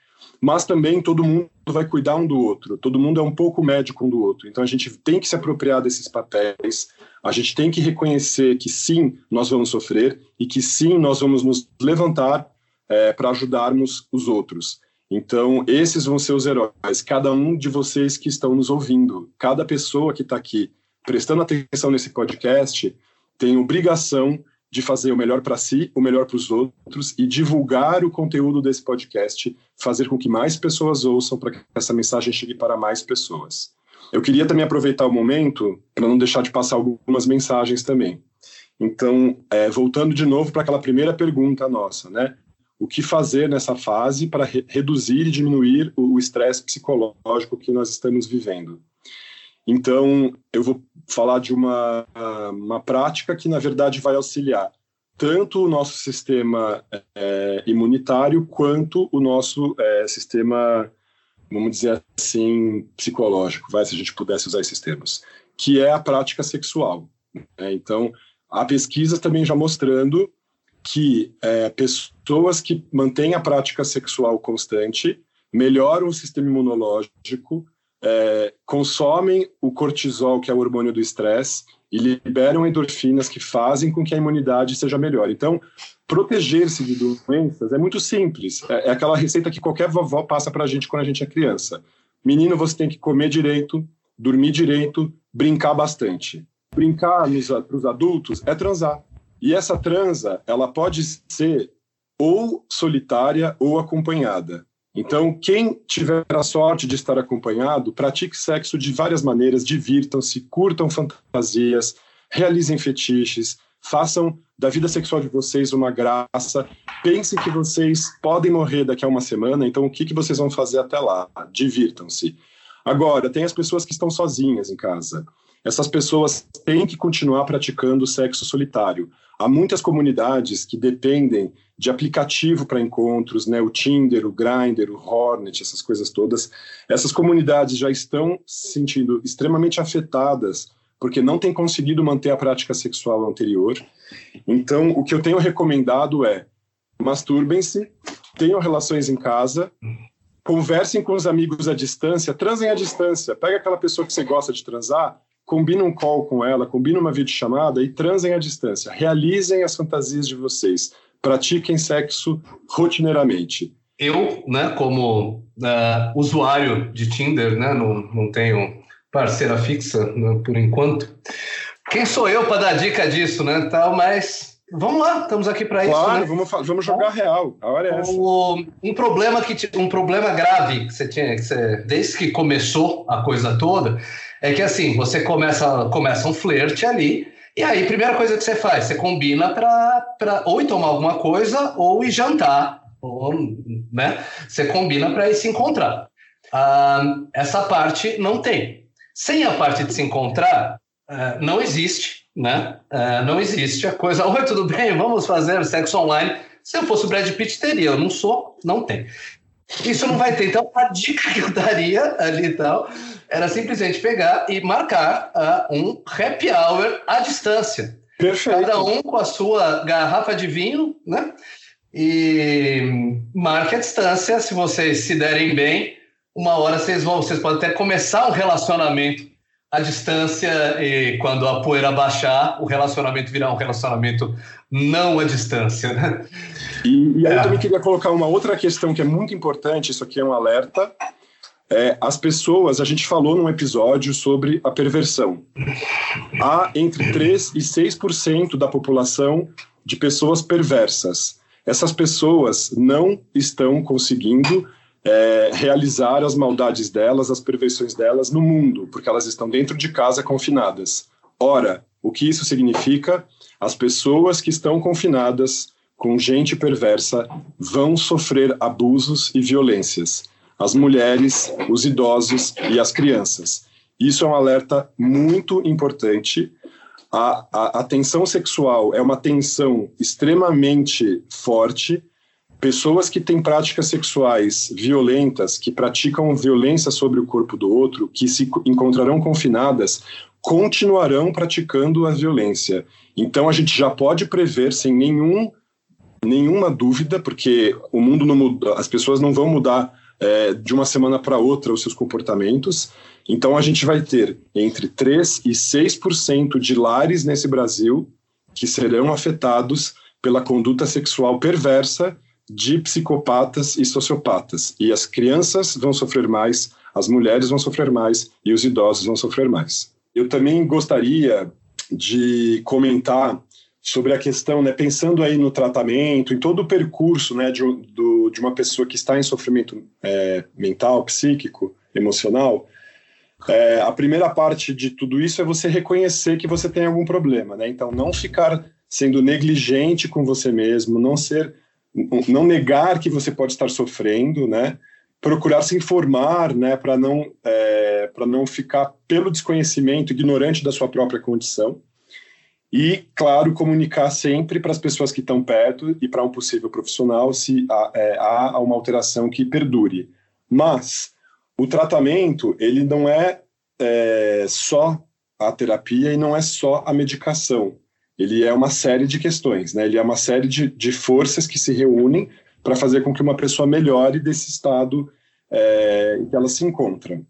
mas também todo mundo vai cuidar um do outro, todo mundo é um pouco médico um do outro, então a gente tem que se apropriar desses papéis, a gente tem que reconhecer que sim, nós vamos sofrer e que sim, nós vamos nos levantar é, para ajudarmos os outros. Então, esses vão ser os heróis. Cada um de vocês que estão nos ouvindo, cada pessoa que está aqui prestando atenção nesse podcast, tem obrigação de fazer o melhor para si, o melhor para os outros e divulgar o conteúdo desse podcast, fazer com que mais pessoas ouçam para que essa mensagem chegue para mais pessoas. Eu queria também aproveitar o momento para não deixar de passar algumas mensagens também. Então, é, voltando de novo para aquela primeira pergunta nossa, né? O que fazer nessa fase para re reduzir e diminuir o estresse psicológico que nós estamos vivendo? Então, eu vou falar de uma, uma prática que, na verdade, vai auxiliar tanto o nosso sistema é, imunitário quanto o nosso é, sistema, vamos dizer assim, psicológico, vai, se a gente pudesse usar esses termos, que é a prática sexual. Né? Então, há pesquisas também já mostrando que é, pessoas que mantêm a prática sexual constante melhoram o sistema imunológico, é, consomem o cortisol, que é o hormônio do estresse, e liberam endorfinas que fazem com que a imunidade seja melhor. Então, proteger-se de doenças é muito simples. É, é aquela receita que qualquer vovó passa para a gente quando a gente é criança. Menino, você tem que comer direito, dormir direito, brincar bastante. Brincar para os adultos é transar. E essa transa, ela pode ser ou solitária ou acompanhada. Então, quem tiver a sorte de estar acompanhado, pratique sexo de várias maneiras, divirtam-se, curtam fantasias, realizem fetiches, façam da vida sexual de vocês uma graça. Pensem que vocês podem morrer daqui a uma semana, então o que, que vocês vão fazer até lá? Divirtam-se. Agora, tem as pessoas que estão sozinhas em casa. Essas pessoas têm que continuar praticando sexo solitário. Há muitas comunidades que dependem de aplicativo para encontros, né? o Tinder, o Grindr, o Hornet, essas coisas todas. Essas comunidades já estão se sentindo extremamente afetadas porque não têm conseguido manter a prática sexual anterior. Então, o que eu tenho recomendado é masturbem-se, tenham relações em casa, conversem com os amigos à distância, transem à distância. Pega aquela pessoa que você gosta de transar, combina um call com ela, combina uma videochamada e transem à distância. Realizem as fantasias de vocês pratiquem sexo rotineiramente. Eu, né, como uh, usuário de Tinder, né, não, não tenho parceira fixa né, por enquanto. Quem sou eu para dar dica disso, né? Tal, mas vamos lá, estamos aqui para isso. Claro, né? vamos, vamos jogar real. A hora é essa. Um problema que um problema grave que você tinha, que você, desde que começou a coisa toda, é que assim você começa começa um flerte ali e aí, primeira coisa que você faz, você combina para ou ir tomar alguma coisa ou ir jantar, ou, né? Você combina para ir se encontrar. Ah, essa parte não tem. Sem a parte de se encontrar, ah, não existe, né? Ah, não existe a coisa. Oi, tudo bem? Vamos fazer sexo online. Se eu fosse o Brad Pitt, teria. Eu não sou, não tem. Isso não vai ter. Então, a dica que eu daria ali e tal era simplesmente pegar e marcar uh, um happy hour à distância. Perfeito. Cada um com a sua garrafa de vinho, né? E marque a distância. Se vocês se derem bem, uma hora vocês vão, vocês podem até começar um relacionamento à distância e quando a poeira baixar, o relacionamento virar um relacionamento não à distância, né? E, e aí é. eu também queria colocar uma outra questão que é muito importante, isso aqui é um alerta, é, as pessoas, a gente falou num episódio sobre a perversão. Há entre 3 e 6% da população de pessoas perversas. Essas pessoas não estão conseguindo é, realizar as maldades delas, as perversões delas no mundo, porque elas estão dentro de casa confinadas. Ora, o que isso significa? As pessoas que estão confinadas com gente perversa vão sofrer abusos e violências as mulheres, os idosos e as crianças. Isso é um alerta muito importante. A, a, a tensão sexual é uma tensão extremamente forte. Pessoas que têm práticas sexuais violentas, que praticam violência sobre o corpo do outro, que se encontrarão confinadas, continuarão praticando a violência. Então a gente já pode prever sem nenhum nenhuma dúvida, porque o mundo não muda, as pessoas não vão mudar é, de uma semana para outra os seus comportamentos. Então, a gente vai ter entre 3% e 6% de lares nesse Brasil que serão afetados pela conduta sexual perversa de psicopatas e sociopatas. E as crianças vão sofrer mais, as mulheres vão sofrer mais e os idosos vão sofrer mais. Eu também gostaria de comentar sobre a questão, né, pensando aí no tratamento, em todo o percurso né, de, do, de uma pessoa que está em sofrimento é, mental, psíquico, emocional, é, a primeira parte de tudo isso é você reconhecer que você tem algum problema, né? Então, não ficar sendo negligente com você mesmo, não ser, não negar que você pode estar sofrendo, né? procurar se informar, né, para não, é, para não ficar pelo desconhecimento, ignorante da sua própria condição. E, claro, comunicar sempre para as pessoas que estão perto e para um possível profissional se há, é, há uma alteração que perdure. Mas o tratamento, ele não é, é só a terapia e não é só a medicação. Ele é uma série de questões, né? ele é uma série de, de forças que se reúnem para fazer com que uma pessoa melhore desse estado é, em que ela se encontra.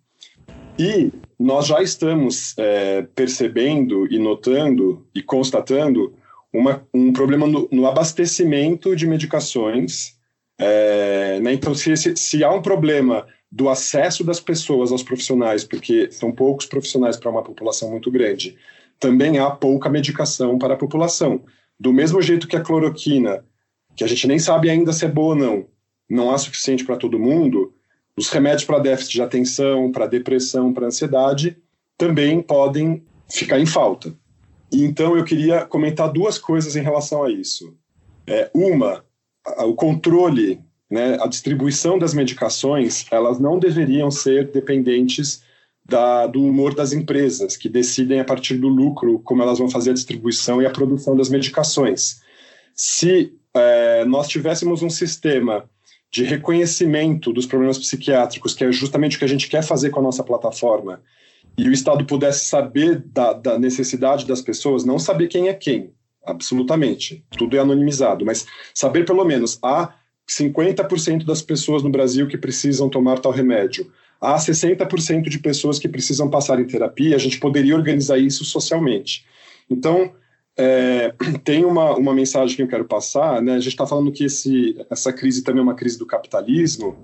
E nós já estamos é, percebendo e notando e constatando uma, um problema no, no, abastecimento de medicações. É, né? Então, se, se, se, há um problema do acesso das pessoas aos profissionais, porque são poucos profissionais para uma população muito grande, também há pouca medicação para a população. Do mesmo jeito que a cloroquina que a gente nem sabe ainda se é boa ou não, não há suficiente para todo mundo, os remédios para déficit de atenção, para depressão, para ansiedade, também podem ficar em falta. Então eu queria comentar duas coisas em relação a isso. É, uma, o controle, né, a distribuição das medicações, elas não deveriam ser dependentes da, do humor das empresas, que decidem a partir do lucro como elas vão fazer a distribuição e a produção das medicações. Se é, nós tivéssemos um sistema de reconhecimento dos problemas psiquiátricos, que é justamente o que a gente quer fazer com a nossa plataforma, e o Estado pudesse saber da, da necessidade das pessoas, não saber quem é quem, absolutamente, tudo é anonimizado, mas saber pelo menos há 50% das pessoas no Brasil que precisam tomar tal remédio, há 60% de pessoas que precisam passar em terapia, a gente poderia organizar isso socialmente. Então, é, tem uma, uma mensagem que eu quero passar, né? A gente está falando que esse, essa crise também é uma crise do capitalismo.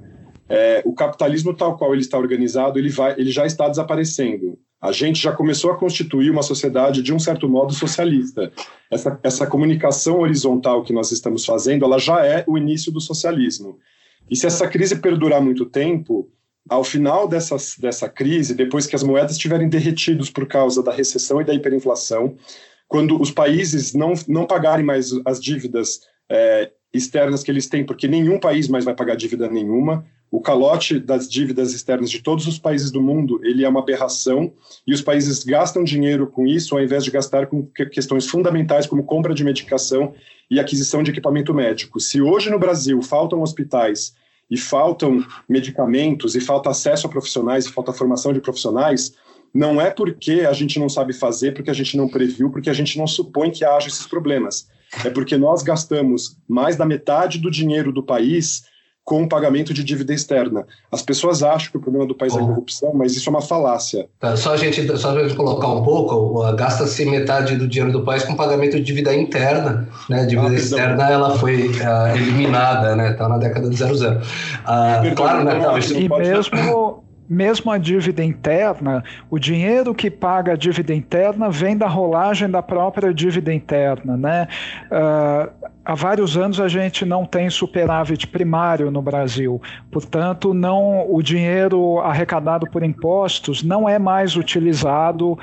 É, o capitalismo tal qual ele está organizado, ele, vai, ele já está desaparecendo. A gente já começou a constituir uma sociedade de um certo modo socialista. Essa, essa comunicação horizontal que nós estamos fazendo, ela já é o início do socialismo. E se essa crise perdurar muito tempo, ao final dessa, dessa crise, depois que as moedas estiverem derretidas por causa da recessão e da hiperinflação, quando os países não, não pagarem mais as dívidas é, externas que eles têm, porque nenhum país mais vai pagar dívida nenhuma. O calote das dívidas externas de todos os países do mundo, ele é uma aberração, e os países gastam dinheiro com isso, ao invés de gastar com questões fundamentais como compra de medicação e aquisição de equipamento médico. Se hoje no Brasil faltam hospitais e faltam medicamentos e falta acesso a profissionais e falta formação de profissionais, não é porque a gente não sabe fazer, porque a gente não previu, porque a gente não supõe que haja esses problemas. É porque nós gastamos mais da metade do dinheiro do país com o pagamento de dívida externa. As pessoas acham que o problema do país é a corrupção, mas isso é uma falácia. Tá, só a gente, só a gente colocar um pouco, gasta-se metade do dinheiro do país com pagamento de dívida interna, né? A dívida ah, externa ela foi uh, eliminada, né? Tá na década de 00. Uh, claro, né? Não, isso e mesmo mesmo a dívida interna, o dinheiro que paga a dívida interna vem da rolagem da própria dívida interna. Né? Uh, há vários anos a gente não tem superávit primário no Brasil, portanto, não o dinheiro arrecadado por impostos não é mais utilizado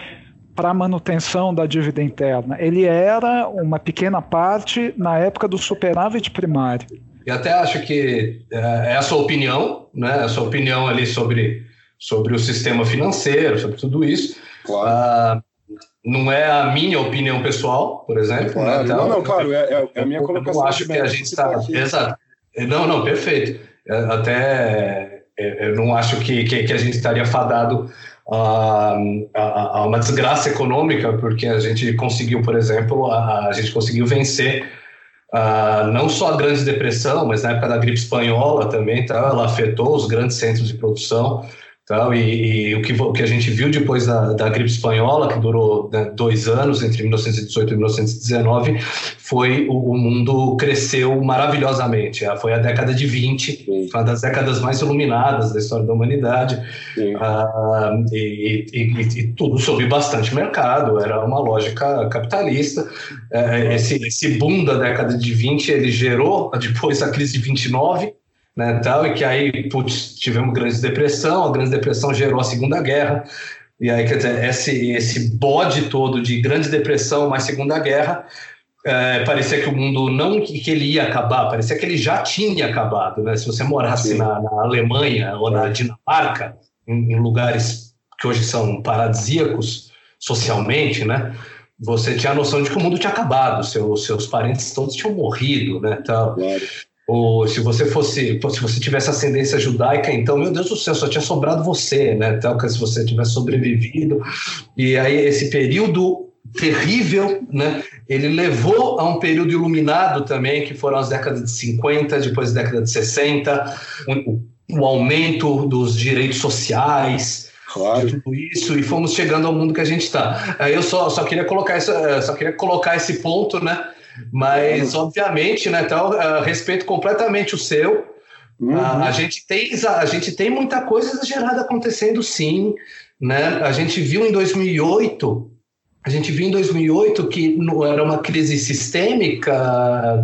para manutenção da dívida interna. Ele era uma pequena parte na época do superávit primário. E até acho que é, a sua opinião, né? A sua opinião ali sobre sobre o sistema financeiro, sobre tudo isso. Claro. Uh, não é a minha opinião pessoal, por exemplo. Né, claro. Né? Não, não, claro, é, é, é a minha colocação. Eu acho que a gente está. Exato. Não, não, perfeito. É, até é, eu não acho que, que, que a gente estaria fadado a, a, a, uma desgraça econômica, porque a gente conseguiu, por exemplo, a, a gente conseguiu vencer uh, não só a grande depressão, mas na época da gripe espanhola também, tá? ela afetou os grandes centros de produção. Então, e, e o, que, o que a gente viu depois da, da gripe espanhola, que durou né, dois anos, entre 1918 e 1919, foi o, o, mundo cresceu maravilhosamente. Ah, foi a década de 20, Sim. uma das décadas mais iluminadas da história da humanidade. Ah, e, e, e, tudo sob bastante mercado, era uma lógica capitalista. É, esse, esse boom da década de 20 ele gerou depois a crise de 29 né, tal, e que aí, putz, tivemos grande depressão, a grande depressão gerou a Segunda Guerra, e aí, quer dizer, esse, esse bode todo de grande depressão mais Segunda Guerra é, parecia que o mundo não que ele ia acabar, parecia que ele já tinha acabado, né? Se você morasse na, na, Alemanha ou na Dinamarca, em, em, lugares que hoje são paradisíacos socialmente, né? Você tinha a noção de que o mundo tinha acabado, seu, seus parentes todos tinham morrido, né? Então, claro. Ou se você fosse, se você tivesse ascendência judaica, então, meu Deus do céu, só tinha sobrado você, né? Então, se você tivesse sobrevivido. E aí, esse período terrível, né? Ele levou a um período iluminado também, que foram as décadas de 50, depois da década de 60, o, o aumento dos direitos sociais, claro. tudo isso, e fomos chegando ao mundo que a gente está. Eu só, só queria colocar essa, só queria colocar esse ponto, né? Mas, obviamente, né, então, uh, respeito completamente o seu. Uhum. Uh, a, gente tem, a gente tem muita coisa exagerada acontecendo, sim. Né? A gente viu em 2008 a gente viu em 2008 que era uma crise sistêmica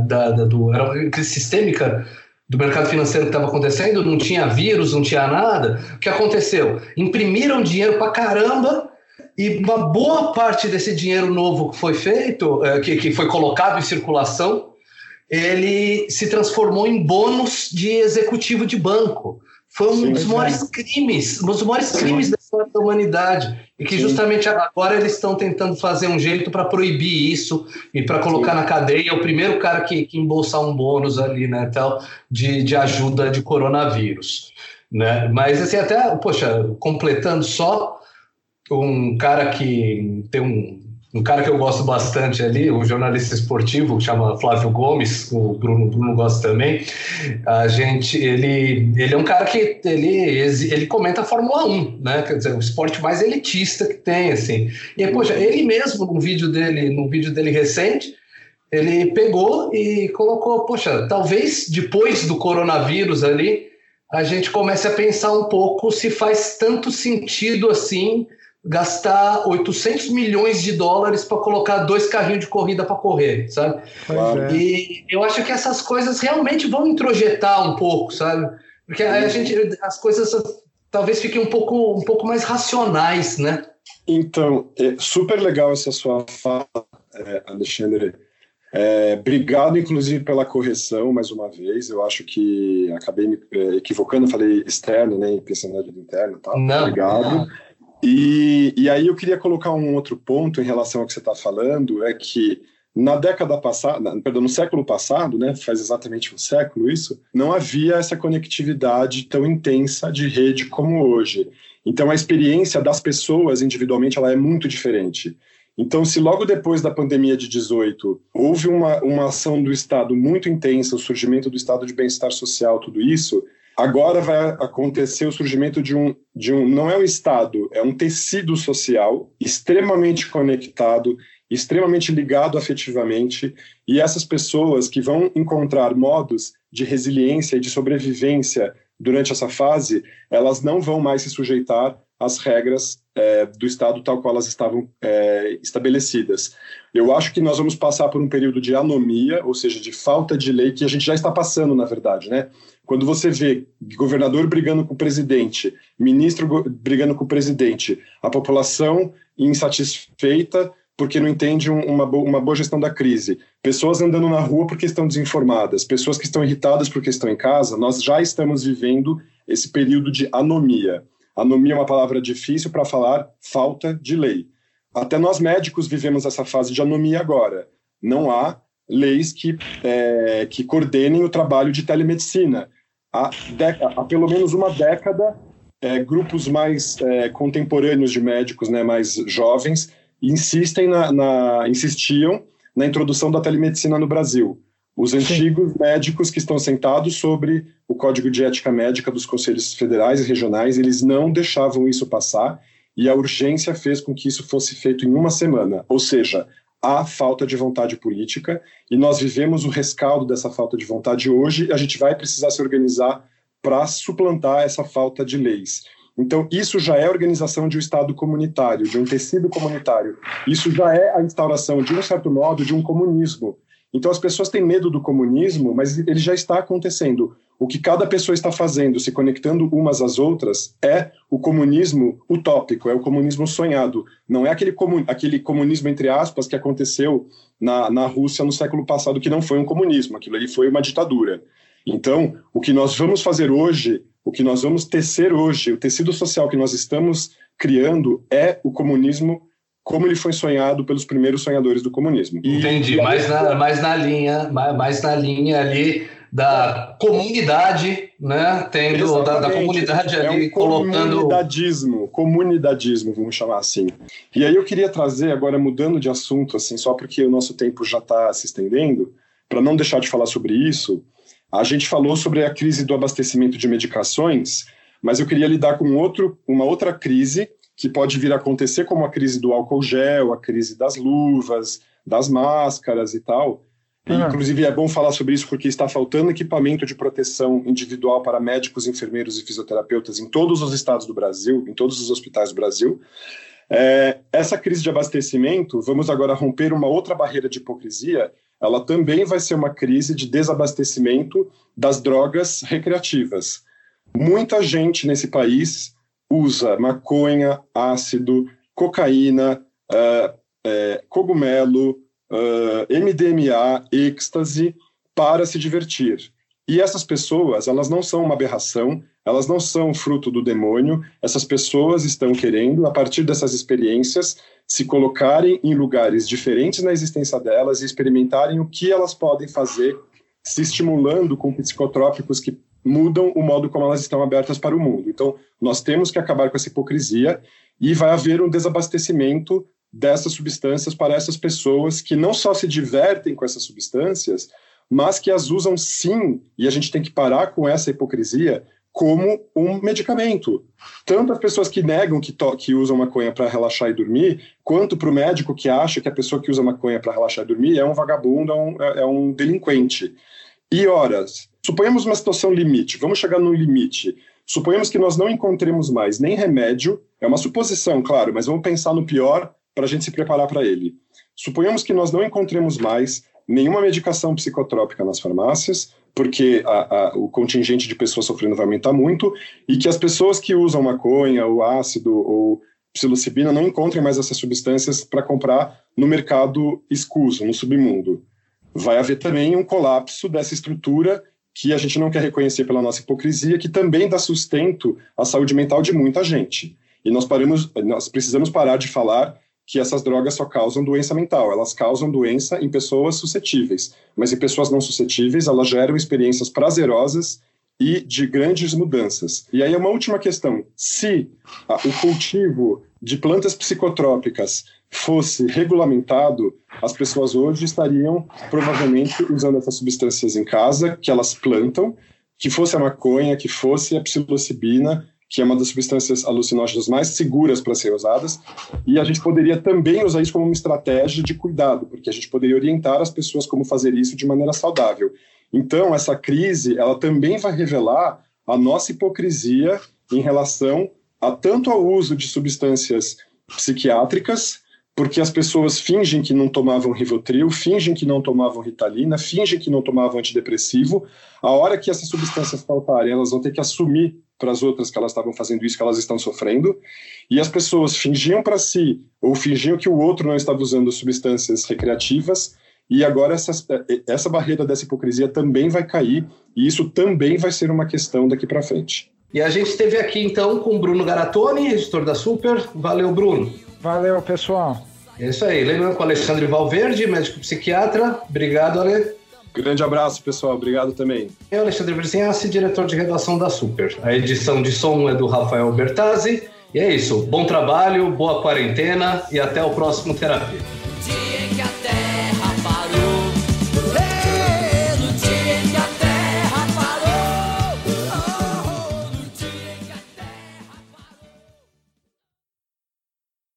da, da, do, era uma crise sistêmica do mercado financeiro que estava acontecendo, não tinha vírus, não tinha nada. O que aconteceu? Imprimiram dinheiro para caramba e uma boa parte desse dinheiro novo que foi feito, é, que, que foi colocado em circulação, ele se transformou em bônus de executivo de banco. Foi um Sim, dos maiores é. crimes, um dos maiores Sim. crimes da história da humanidade. E que Sim. justamente agora eles estão tentando fazer um jeito para proibir isso e para colocar na cadeia o primeiro cara que, que embolsar um bônus ali, né, tal, de, de ajuda de coronavírus. Né? Mas assim, até, poxa, completando só, um cara que tem um, um cara que eu gosto bastante ali, um jornalista esportivo que chama Flávio Gomes, o Bruno, Bruno gosta também. A gente, ele, ele é um cara que ele, ele comenta a Fórmula 1, né? Quer dizer, o esporte mais elitista que tem, assim. E poxa, ele mesmo no vídeo dele, no vídeo dele recente, ele pegou e colocou, poxa, talvez depois do coronavírus ali, a gente comece a pensar um pouco se faz tanto sentido assim gastar 800 milhões de dólares para colocar dois carrinhos de corrida para correr, sabe? É. E eu acho que essas coisas realmente vão introjetar um pouco, sabe? Porque aí a gente, as coisas talvez fiquem um pouco, um pouco mais racionais, né? Então, é super legal essa sua fala, é, Alexandre. É, obrigado, inclusive, pela correção mais uma vez. Eu acho que acabei me é, equivocando, falei externo, né? Pensando na interno, tá? Não, obrigado. Não. E, e aí eu queria colocar um outro ponto em relação ao que você está falando, é que na década passada, perdão, no século passado, né, faz exatamente um século isso, não havia essa conectividade tão intensa de rede como hoje. Então a experiência das pessoas individualmente ela é muito diferente. Então, se logo depois da pandemia de 18 houve uma, uma ação do Estado muito intensa, o surgimento do Estado de bem-estar social, tudo isso, Agora vai acontecer o surgimento de um, de um, não é um Estado, é um tecido social extremamente conectado, extremamente ligado afetivamente, e essas pessoas que vão encontrar modos de resiliência e de sobrevivência durante essa fase, elas não vão mais se sujeitar às regras é, do Estado tal qual elas estavam é, estabelecidas. Eu acho que nós vamos passar por um período de anomia, ou seja, de falta de lei, que a gente já está passando, na verdade, né? Quando você vê governador brigando com o presidente, ministro brigando com o presidente, a população insatisfeita porque não entende uma, uma boa gestão da crise, pessoas andando na rua porque estão desinformadas, pessoas que estão irritadas porque estão em casa, nós já estamos vivendo esse período de anomia. Anomia é uma palavra difícil para falar falta de lei. Até nós médicos vivemos essa fase de anomia agora. Não há leis que, é, que coordenem o trabalho de telemedicina há, há pelo menos uma década, é, grupos mais é, contemporâneos de médicos, né, mais jovens, insistem na, na, insistiam na introdução da telemedicina no Brasil. Os antigos Sim. médicos que estão sentados sobre o Código de Ética Médica dos conselhos federais e regionais, eles não deixavam isso passar e a urgência fez com que isso fosse feito em uma semana. Ou seja, há falta de vontade política e nós vivemos o rescaldo dessa falta de vontade hoje. A gente vai precisar se organizar para suplantar essa falta de leis. Então, isso já é organização de um Estado comunitário, de um tecido comunitário. Isso já é a instauração, de um certo modo, de um comunismo. Então, as pessoas têm medo do comunismo, mas ele já está acontecendo. O que cada pessoa está fazendo, se conectando umas às outras, é o comunismo utópico, é o comunismo sonhado. Não é aquele, comun, aquele comunismo, entre aspas, que aconteceu na, na Rússia no século passado, que não foi um comunismo, aquilo ali foi uma ditadura. Então, o que nós vamos fazer hoje, o que nós vamos tecer hoje, o tecido social que nós estamos criando é o comunismo como ele foi sonhado pelos primeiros sonhadores do comunismo. E, Entendi, mais na, mais na linha, mais, mais na linha ali da comunidade, né? Tendo da, da, comunidade é ali um colocando. Comunidadismo, comunidadismo, vamos chamar assim. E aí eu queria trazer, agora mudando de assunto, assim, só porque o nosso tempo já está se estendendo, para não deixar de falar sobre isso, a gente falou sobre a crise do abastecimento de medicações, mas eu queria lidar com outro, uma outra crise que pode vir a acontecer, como a crise do álcool gel, a crise das luvas, das máscaras e tal. Ah. Inclusive, é bom falar sobre isso porque está faltando equipamento de proteção individual para médicos, enfermeiros e fisioterapeutas em todos os estados do Brasil, em todos os hospitais do Brasil. É, essa crise de abastecimento, vamos agora romper uma outra barreira de hipocrisia, ela também vai ser uma crise de desabastecimento das drogas recreativas. Muita gente nesse país usa maconha, ácido, cocaína, uh, uh, cogumelo, uh, MDMA, êxtase para se divertir. E essas pessoas, elas não são uma aberração, elas não são fruto do demônio, essas pessoas estão querendo, a partir dessas experiências, se colocarem em lugares diferentes na existência delas e experimentarem o que elas podem fazer, se estimulando com psicotrópicos que mudam o modo como elas estão abertas para o mundo. Então, nós temos que acabar com essa hipocrisia e vai haver um desabastecimento dessas substâncias para essas pessoas que não só se divertem com essas substâncias, mas que as usam sim, e a gente tem que parar com essa hipocrisia, como um medicamento. Tanto as pessoas que negam que, que usam maconha para relaxar e dormir, quanto para o médico que acha que a pessoa que usa maconha para relaxar e dormir é um vagabundo, é um, é um delinquente. E horas, Suponhamos uma situação limite, vamos chegar num limite. Suponhamos que nós não encontremos mais nem remédio, é uma suposição, claro, mas vamos pensar no pior para a gente se preparar para ele. Suponhamos que nós não encontremos mais nenhuma medicação psicotrópica nas farmácias, porque a, a, o contingente de pessoas sofrendo vai aumentar muito, e que as pessoas que usam maconha, ou ácido, ou psilocibina não encontrem mais essas substâncias para comprar no mercado escuso, no submundo. Vai haver também um colapso dessa estrutura que a gente não quer reconhecer pela nossa hipocrisia, que também dá sustento à saúde mental de muita gente. E nós, paramos, nós precisamos parar de falar que essas drogas só causam doença mental. Elas causam doença em pessoas suscetíveis, mas em pessoas não suscetíveis, elas geram experiências prazerosas e de grandes mudanças. E aí uma última questão: se o cultivo de plantas psicotrópicas fosse regulamentado, as pessoas hoje estariam provavelmente usando essas substâncias em casa, que elas plantam, que fosse a maconha, que fosse a psilocibina, que é uma das substâncias alucinógenas mais seguras para ser usadas, e a gente poderia também usar isso como uma estratégia de cuidado, porque a gente poderia orientar as pessoas como fazer isso de maneira saudável. Então, essa crise, ela também vai revelar a nossa hipocrisia em relação a tanto ao uso de substâncias psiquiátricas, porque as pessoas fingem que não tomavam Rivotril, fingem que não tomavam Ritalina, fingem que não tomavam antidepressivo. A hora que essas substâncias faltarem, elas vão ter que assumir para as outras que elas estavam fazendo isso, que elas estão sofrendo. E as pessoas fingiam para si, ou fingiam que o outro não estava usando substâncias recreativas, e agora essa, essa barreira dessa hipocrisia também vai cair, e isso também vai ser uma questão daqui para frente. E a gente esteve aqui então com o Bruno Garatoni, editor da Super. Valeu, Bruno. Valeu, pessoal. É isso aí. Lembrando com o Alexandre Valverde, médico psiquiatra. Obrigado, Ale. Grande abraço, pessoal. Obrigado também. Eu, Alexandre Verzinhassi, diretor de redação da Super. A edição de som é do Rafael Bertazzi. E é isso. Bom trabalho, boa quarentena e até o próximo Terapia.